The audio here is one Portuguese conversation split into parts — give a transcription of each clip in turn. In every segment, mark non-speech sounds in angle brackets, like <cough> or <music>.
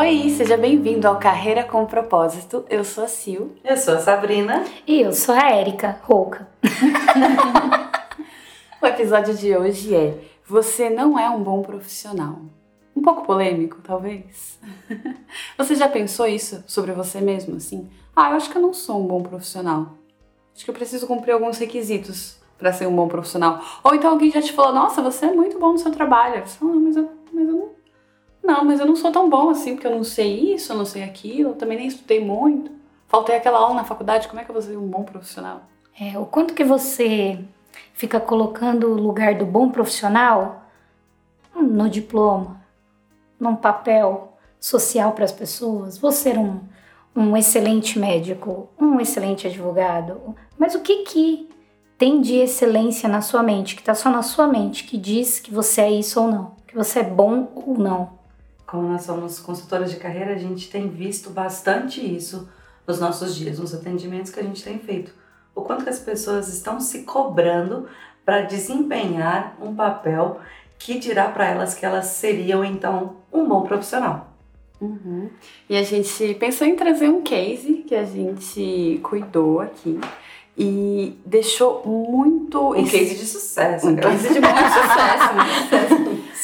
Oi, seja bem-vindo ao Carreira com Propósito. Eu sou a Sil. Eu sou a Sabrina. E eu sou a Érica, rouca. <laughs> o episódio de hoje é Você não é um bom profissional. Um pouco polêmico, talvez. <laughs> Você já pensou isso sobre você mesmo, assim? Ah, eu acho que eu não sou um bom profissional. Acho que eu preciso cumprir alguns requisitos para ser um bom profissional. Ou então alguém já te falou, nossa, você é muito bom no seu trabalho. Você fala, não, mas eu, mas eu não não, mas eu não sou tão bom assim, porque eu não sei isso, eu não sei aquilo, eu também nem estudei muito. Faltei aquela aula na faculdade, como é que eu vou ser um bom profissional? É, o quanto que você fica colocando o lugar do bom profissional no diploma, num papel social para as pessoas, vou ser um, um excelente médico, um excelente advogado, mas o que que tem de excelência na sua mente, que está só na sua mente, que diz que você é isso ou não, que você é bom ou não? Como nós somos consultoras de carreira, a gente tem visto bastante isso nos nossos dias, nos atendimentos que a gente tem feito. O quanto que as pessoas estão se cobrando para desempenhar um papel que dirá para elas que elas seriam então um bom profissional. Uhum. E a gente pensou em trazer um case que a gente cuidou aqui e deixou muito. Um case de sucesso. Um case de muito sucesso?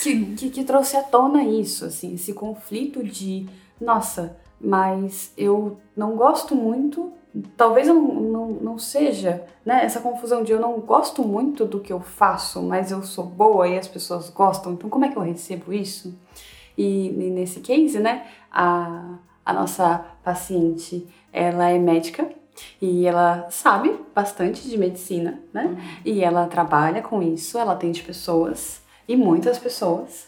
Que, que, que trouxe à tona isso, assim, esse conflito de, nossa, mas eu não gosto muito, talvez eu não, não, não seja, né, essa confusão de eu não gosto muito do que eu faço, mas eu sou boa e as pessoas gostam, então como é que eu recebo isso? E, e nesse case, né, a, a nossa paciente, ela é médica, e ela sabe bastante de medicina, né? Uhum. E ela trabalha com isso, ela atende pessoas e muitas pessoas.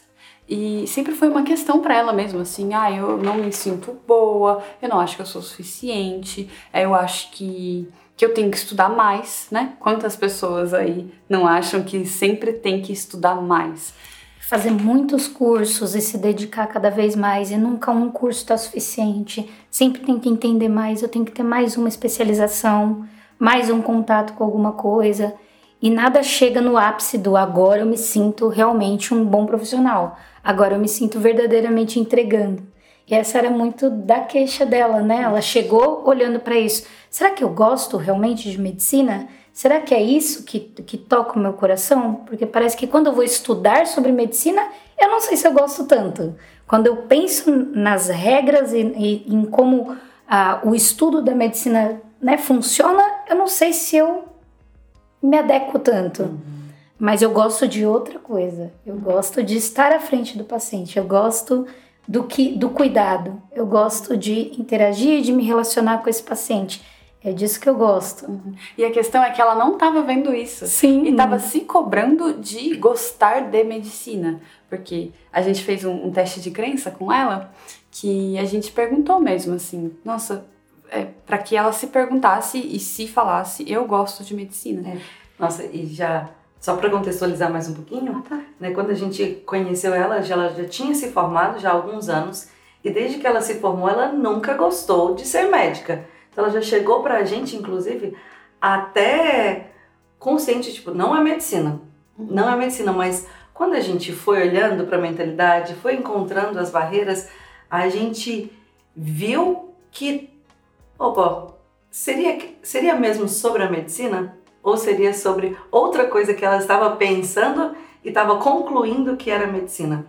E sempre foi uma questão para ela mesmo, assim, ah, eu não me sinto boa, eu não acho que eu sou suficiente, eu acho que, que eu tenho que estudar mais, né? Quantas pessoas aí não acham que sempre tem que estudar mais? Fazer muitos cursos e se dedicar cada vez mais, e nunca um curso está suficiente. Sempre tem que entender mais, eu tenho que ter mais uma especialização, mais um contato com alguma coisa e nada chega no ápice do agora eu me sinto realmente um bom profissional, agora eu me sinto verdadeiramente entregando. E essa era muito da queixa dela, né? Ela chegou olhando para isso. Será que eu gosto realmente de medicina? Será que é isso que, que toca o meu coração? Porque parece que quando eu vou estudar sobre medicina, eu não sei se eu gosto tanto. Quando eu penso nas regras e, e em como ah, o estudo da medicina né, funciona, eu não sei se eu me adequo tanto. Uhum. Mas eu gosto de outra coisa. Eu gosto de estar à frente do paciente. Eu gosto do que do cuidado. Eu gosto de interagir, de me relacionar com esse paciente. É disso que eu gosto. Uhum. E a questão é que ela não estava vendo isso. Sim. E estava se cobrando de gostar de medicina. Porque a gente fez um, um, teste de crença com ela que a gente perguntou mesmo assim: nossa, é, para que ela se perguntasse e se falasse, eu gosto de medicina. É. Nossa, e já, só para contextualizar mais um pouquinho, ah, tá. né, quando a gente conheceu ela, já, ela já tinha se formado já há alguns anos, e desde que ela se formou, ela nunca gostou de ser médica. Então ela já chegou pra gente, inclusive, até consciente, tipo, não é medicina, uhum. não é medicina, mas quando a gente foi olhando para a mentalidade, foi encontrando as barreiras, a gente viu que opa, seria, seria mesmo sobre a medicina? Ou seria sobre outra coisa que ela estava pensando e estava concluindo que era medicina?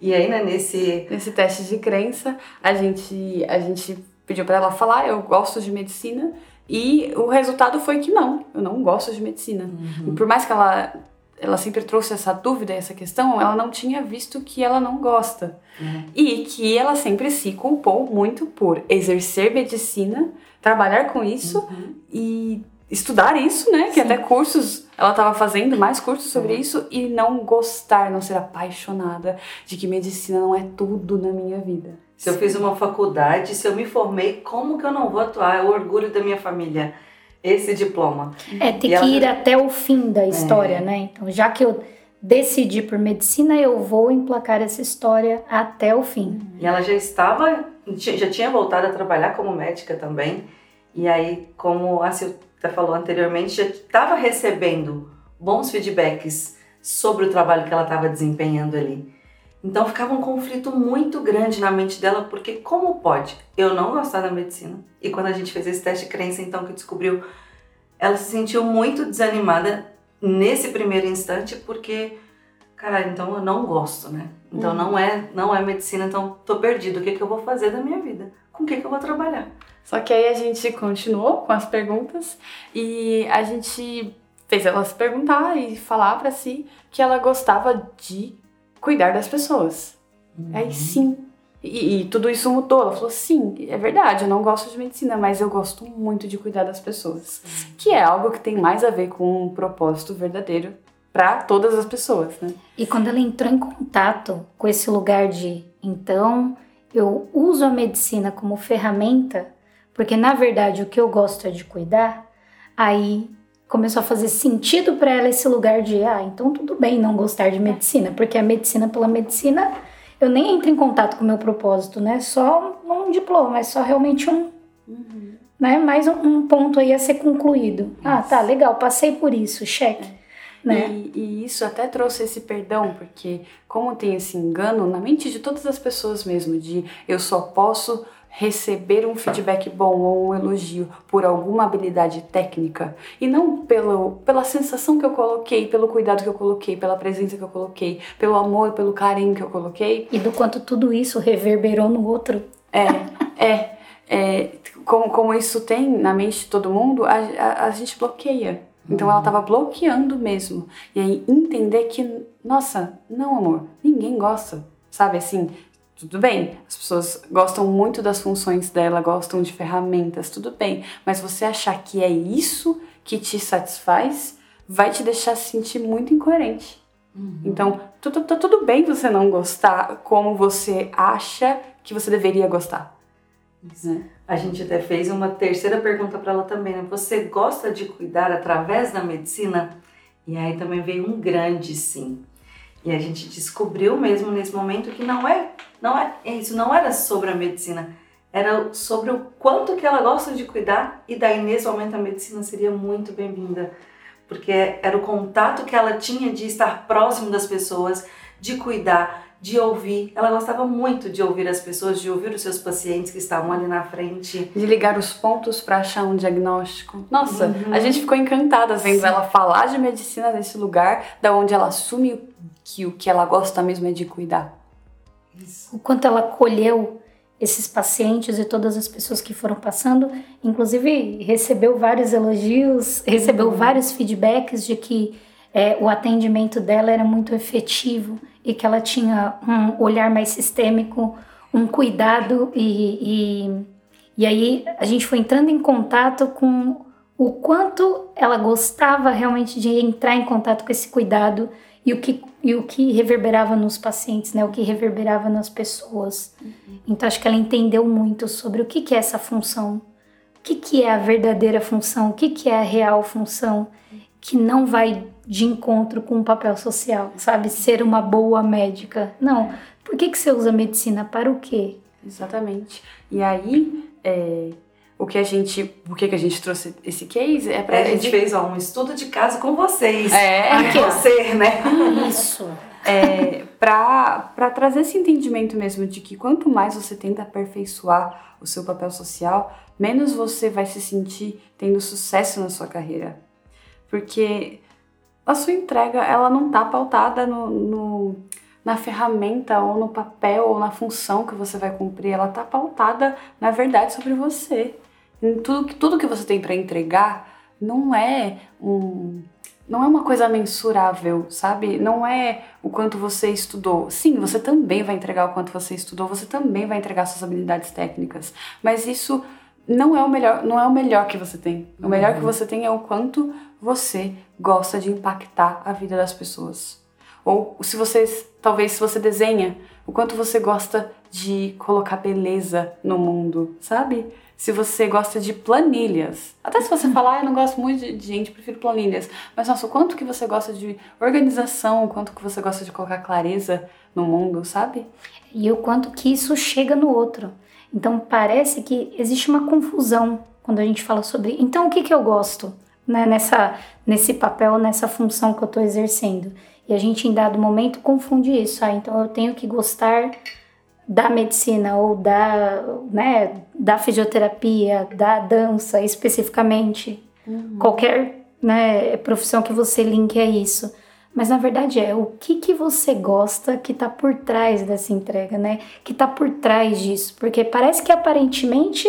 E aí, né, nesse... Nesse teste de crença, a gente, a gente pediu para ela falar, eu gosto de medicina, e o resultado foi que não, eu não gosto de medicina. Uhum. Por mais que ela ela sempre trouxe essa dúvida, essa questão, ela não tinha visto que ela não gosta. Uhum. E que ela sempre se culpou muito por exercer medicina, trabalhar com isso uhum. e estudar isso, né? Sim. Que até cursos ela estava fazendo, mais cursos sobre uhum. isso, e não gostar, não ser apaixonada de que medicina não é tudo na minha vida. Se eu fiz uma faculdade, se eu me formei, como que eu não vou atuar? É o orgulho da minha família esse diploma. É, ter e que ir até o fim da história, é. né? Então, já que eu decidi por medicina, eu vou emplacar essa história até o fim. E ela já estava, já tinha voltado a trabalhar como médica também. E aí, como a Silvia falou anteriormente, já estava recebendo bons feedbacks sobre o trabalho que ela estava desempenhando ali. Então ficava um conflito muito grande na mente dela, porque como pode eu não gostar da medicina? E quando a gente fez esse teste de crença, então que descobriu, ela se sentiu muito desanimada nesse primeiro instante, porque, cara, então eu não gosto, né? Então uhum. não é não é medicina, então tô perdido. O que, que eu vou fazer da minha vida? Com o que, que eu vou trabalhar? Só que aí a gente continuou com as perguntas e a gente fez ela se perguntar e falar para si que ela gostava de cuidar das pessoas. Uhum. Aí sim. E, e, tudo isso mudou. Ela falou: sim, é verdade, eu não gosto de medicina, mas eu gosto muito de cuidar das pessoas. Uhum. Que é algo que tem mais a ver com um propósito verdadeiro para todas as pessoas, né? E quando ela entrou em contato com esse lugar de então eu uso a medicina como ferramenta, porque na verdade o que eu gosto é de cuidar, aí começou a fazer sentido para ela esse lugar de, ah, então tudo bem não gostar de medicina, porque a medicina pela medicina eu nem entro em contato com o meu propósito, né? Só um diploma, é só realmente um, uhum. né? Mais um, um, ponto aí a ser concluído. Isso. Ah, tá, legal, passei por isso, cheque. É. Né? E, e, isso até trouxe esse perdão, porque como tem esse engano na mente de todas as pessoas mesmo, de eu só posso receber um feedback bom ou um elogio por alguma habilidade técnica e não pelo, pela sensação que eu coloquei, pelo cuidado que eu coloquei, pela presença que eu coloquei, pelo amor, pelo carinho que eu coloquei. E do quanto tudo isso reverberou no outro. É, é. é como, como isso tem na mente de todo mundo, a, a, a gente bloqueia. Então ela estava bloqueando mesmo. E aí entender que, nossa, não amor, ninguém gosta. Sabe assim, tudo bem, as pessoas gostam muito das funções dela, gostam de ferramentas, tudo bem, mas você achar que é isso que te satisfaz vai te deixar se sentir muito incoerente. Uhum. Então, tudo, tá tudo bem você não gostar como você acha que você deveria gostar. Né? A gente até fez uma terceira pergunta para ela também, né? Você gosta de cuidar através da medicina? E aí também veio um grande sim. E a gente descobriu mesmo nesse momento que não é, não é, isso não era sobre a medicina, era sobre o quanto que ela gosta de cuidar e daí nesse momento a medicina seria muito bem-vinda, porque era o contato que ela tinha de estar próximo das pessoas, de cuidar, de ouvir. Ela gostava muito de ouvir as pessoas, de ouvir os seus pacientes que estavam ali na frente. De ligar os pontos para achar um diagnóstico. Nossa, uhum. a gente ficou encantada vendo Sim. ela falar de medicina nesse lugar, da onde ela assume que o que ela gosta mesmo é de cuidar. Isso. O quanto ela colheu esses pacientes e todas as pessoas que foram passando, inclusive recebeu vários elogios, recebeu uhum. vários feedbacks de que é, o atendimento dela era muito efetivo e que ela tinha um olhar mais sistêmico, um cuidado e, e, e aí a gente foi entrando em contato com o quanto ela gostava realmente de entrar em contato com esse cuidado e o que, e o que reverberava nos pacientes, né? O que reverberava nas pessoas. Uhum. Então acho que ela entendeu muito sobre o que, que é essa função, o que, que é a verdadeira função, o que, que é a real função, que não vai de encontro com o papel social, sabe? Ser uma boa médica. Não. Por que, que você usa medicina? Para o quê? Exatamente. E aí, é, o que a gente, por que, que a gente trouxe esse case é para é, a gente fez ó, um estudo de caso com vocês. É, aqui, você, né? Isso. É, para trazer esse entendimento mesmo de que quanto mais você tenta aperfeiçoar o seu papel social, menos você vai se sentir tendo sucesso na sua carreira. Porque a sua entrega ela não está pautada no, no, na ferramenta ou no papel ou na função que você vai cumprir, ela está pautada na verdade sobre você. Tudo, tudo que você tem para entregar não é um não é uma coisa mensurável, sabe? Não é o quanto você estudou. Sim, você também vai entregar o quanto você estudou, você também vai entregar suas habilidades técnicas, mas isso não é o melhor, não é o melhor que você tem. O melhor que uhum. você tem é o quanto você gosta de impactar a vida das pessoas. Ou se você, talvez se você desenha, o quanto você gosta de colocar beleza no mundo, sabe? Se você gosta de planilhas. Até se você falar, ah, eu não gosto muito de, de gente, prefiro planilhas. Mas nossa, o quanto que você gosta de organização, o quanto que você gosta de colocar clareza no mundo, sabe? E o quanto que isso chega no outro. Então parece que existe uma confusão quando a gente fala sobre. Então o que, que eu gosto né, nessa, nesse papel, nessa função que eu estou exercendo? E a gente, em dado momento, confunde isso. Ah, então eu tenho que gostar da medicina ou da, né, da fisioterapia, da dança especificamente. Uhum. Qualquer né, profissão que você linke a isso. Mas na verdade é o que, que você gosta que está por trás dessa entrega, né? Que está por trás disso. Porque parece que aparentemente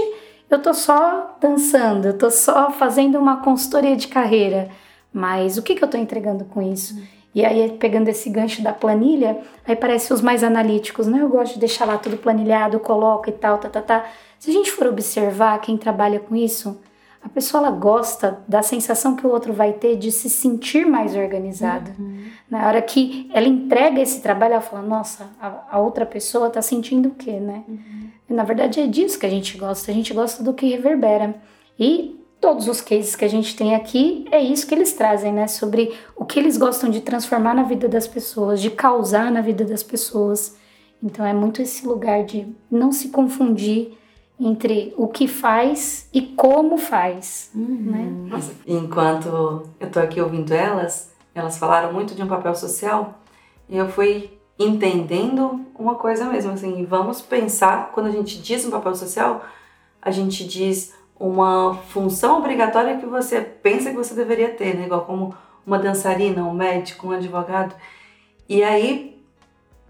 eu tô só dançando, eu tô só fazendo uma consultoria de carreira. Mas o que, que eu tô entregando com isso? E aí, pegando esse gancho da planilha, aí parece os mais analíticos, né? Eu gosto de deixar lá tudo planilhado, coloca e tal, tá, tá, tá. Se a gente for observar quem trabalha com isso, a pessoa ela gosta da sensação que o outro vai ter de se sentir mais organizado. Uhum. Na hora que ela entrega esse trabalho, ela fala: Nossa, a, a outra pessoa tá sentindo o quê, né? Uhum. Na verdade é disso que a gente gosta, a gente gosta do que reverbera. E todos os cases que a gente tem aqui é isso que eles trazem, né? Sobre o que eles gostam de transformar na vida das pessoas, de causar na vida das pessoas. Então é muito esse lugar de não se confundir entre o que faz e como faz. Uhum. Né? Enquanto eu tô aqui ouvindo elas, elas falaram muito de um papel social e eu fui entendendo uma coisa mesmo, assim, vamos pensar, quando a gente diz um papel social, a gente diz uma função obrigatória que você pensa que você deveria ter, né? Igual como uma dançarina, um médico, um advogado. E aí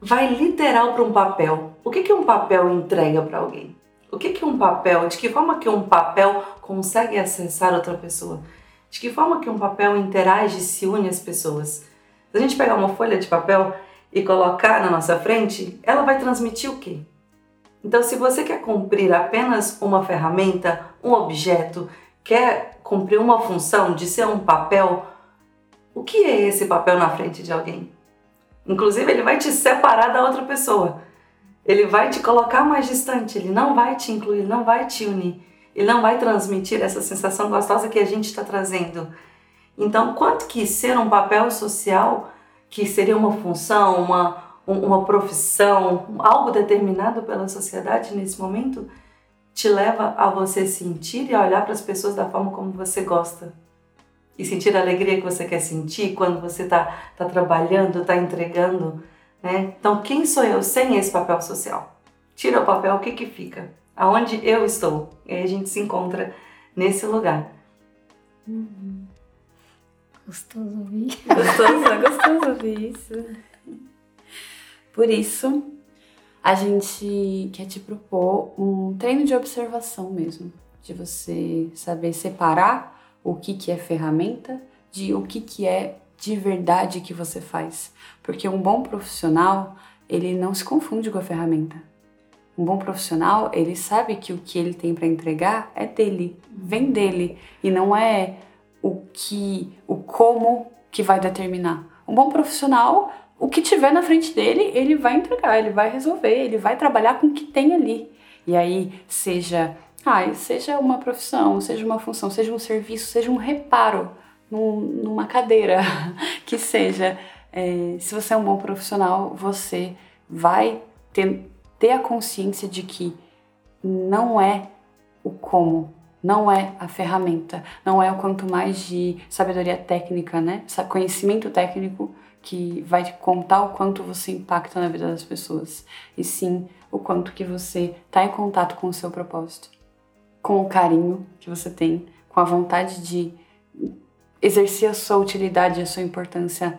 vai literal para um papel. O que, que um papel entrega para alguém? O que, que um papel, de que forma que um papel consegue acessar outra pessoa? De que forma que um papel interage e se une às pessoas? Se a gente pegar uma folha de papel e colocar na nossa frente, ela vai transmitir o quê? Então, se você quer cumprir apenas uma ferramenta, um objeto, quer cumprir uma função de ser um papel, o que é esse papel na frente de alguém? Inclusive, ele vai te separar da outra pessoa. Ele vai te colocar mais distante, ele não vai te incluir, não vai te unir, ele não vai transmitir essa sensação gostosa que a gente está trazendo. Então, quanto que ser um papel social, que seria uma função, uma, uma profissão, algo determinado pela sociedade nesse momento, te leva a você sentir e a olhar para as pessoas da forma como você gosta. E sentir a alegria que você quer sentir quando você está tá trabalhando, está entregando né? Então, quem sou eu sem esse papel social? Tira o papel, o que, que fica? Aonde eu estou? E aí a gente se encontra nesse lugar. Uhum. Gostoso ouvir. Gostoso, gostoso ouvir isso. Por isso, a gente quer te propor um treino de observação mesmo, de você saber separar o que, que é ferramenta de o que, que é de verdade que você faz. Porque um bom profissional, ele não se confunde com a ferramenta. Um bom profissional, ele sabe que o que ele tem para entregar é dele, vem dele e não é o que, o como que vai determinar. Um bom profissional, o que tiver na frente dele, ele vai entregar, ele vai resolver, ele vai trabalhar com o que tem ali. E aí, seja, ah, seja uma profissão, seja uma função, seja um serviço, seja um reparo, num, numa cadeira <laughs> que seja. É, se você é um bom profissional, você vai ter, ter a consciência de que não é o como, não é a ferramenta, não é o quanto mais de sabedoria técnica, né? Conhecimento técnico que vai contar o quanto você impacta na vida das pessoas, e sim o quanto que você está em contato com o seu propósito, com o carinho que você tem, com a vontade de exercer a sua utilidade e a sua importância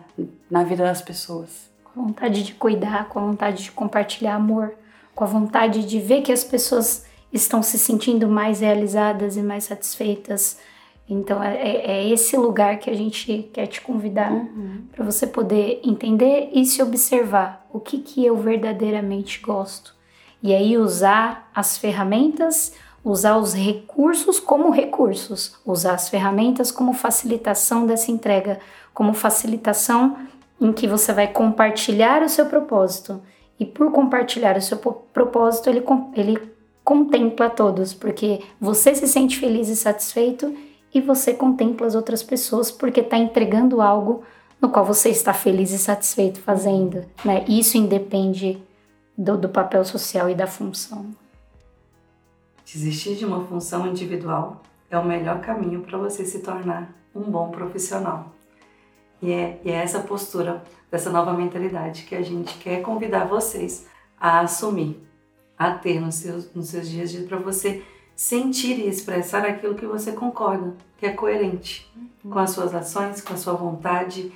na vida das pessoas. Com a vontade de cuidar, com a vontade de compartilhar amor, com a vontade de ver que as pessoas estão se sentindo mais realizadas e mais satisfeitas. Então é, é, é esse lugar que a gente quer te convidar uhum. para você poder entender e se observar o que, que eu verdadeiramente gosto. E aí usar as ferramentas usar os recursos como recursos, usar as ferramentas como facilitação dessa entrega, como facilitação em que você vai compartilhar o seu propósito. E por compartilhar o seu propósito, ele, ele contempla todos, porque você se sente feliz e satisfeito e você contempla as outras pessoas porque está entregando algo no qual você está feliz e satisfeito fazendo. Né? Isso independe do, do papel social e da função. Desistir de uma função individual é o melhor caminho para você se tornar um bom profissional. E é, e é essa postura, dessa nova mentalidade que a gente quer convidar vocês a assumir, a ter nos seus, nos seus dias de para você sentir e expressar aquilo que você concorda, que é coerente uhum. com as suas ações, com a sua vontade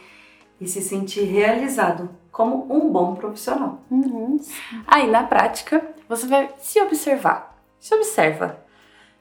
e se sentir realizado como um bom profissional. Uhum. Aí na prática você vai se observar, se observa,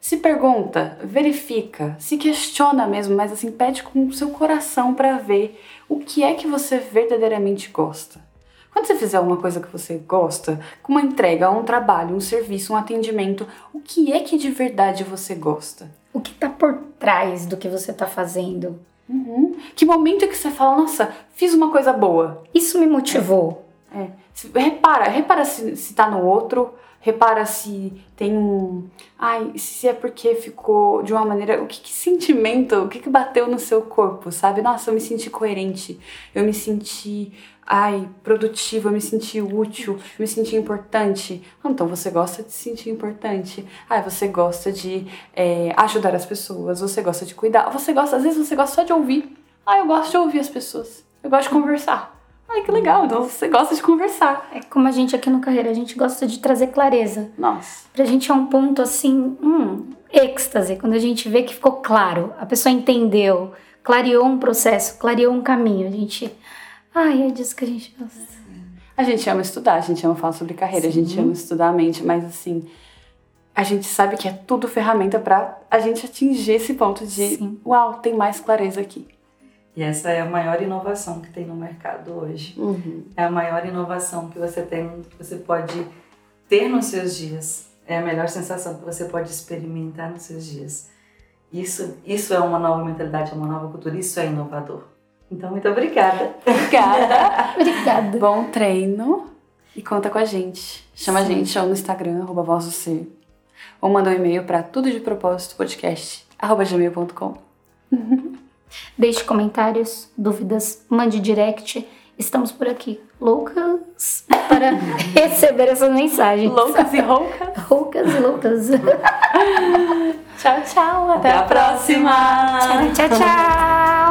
se pergunta, verifica, se questiona mesmo, mas assim pede com o seu coração para ver o que é que você verdadeiramente gosta. Quando você fizer uma coisa que você gosta, com uma entrega, um trabalho, um serviço, um atendimento, o que é que de verdade você gosta? O que está por trás do que você está fazendo? Uhum. Que momento é que você fala, nossa, fiz uma coisa boa? Isso me motivou. É. é. Repara, repara se, se tá no outro, repara se tem um. Ai, se é porque ficou de uma maneira. O que, que sentimento, o que, que bateu no seu corpo, sabe? Nossa, eu me senti coerente, eu me senti ai, produtivo, eu me senti útil, eu me senti importante. Então você gosta de se sentir importante. Ai, você gosta de é, ajudar as pessoas, você gosta de cuidar, você gosta, às vezes você gosta só de ouvir. Ah, eu gosto de ouvir as pessoas. Eu gosto de conversar. Ai, que legal, então você gosta de conversar. É como a gente aqui no Carreira, a gente gosta de trazer clareza. Nossa. Pra gente é um ponto assim, hum, êxtase, quando a gente vê que ficou claro, a pessoa entendeu, clareou um processo, clareou um caminho. A gente Ai, é disso que a gente gosta. A gente ama estudar, a gente ama falar sobre carreira, Sim. a gente ama estudar a mente, mas assim, a gente sabe que é tudo ferramenta para a gente atingir esse ponto de, Sim. uau, tem mais clareza aqui. E essa é a maior inovação que tem no mercado hoje. Uhum. É a maior inovação que você tem, que você pode ter nos seus dias. É a melhor sensação que você pode experimentar nos seus dias. Isso, isso é uma nova mentalidade, é uma nova cultura, isso é inovador. Então, muito obrigada. Obrigada. <laughs> obrigada. Bom treino e conta com a gente. Chama Sim. a gente ou no Instagram, arroba voz do ser. Ou manda um e-mail para tudo de propósito podcast, arroba gmail.com. <laughs> Deixe comentários, dúvidas, mande direct. Estamos por aqui, loucas, <laughs> para receber essas mensagens. Loucas e roucas. Roucas e loucas. <laughs> tchau, tchau. Até, até a próxima. próxima. Tchau, tchau, tchau.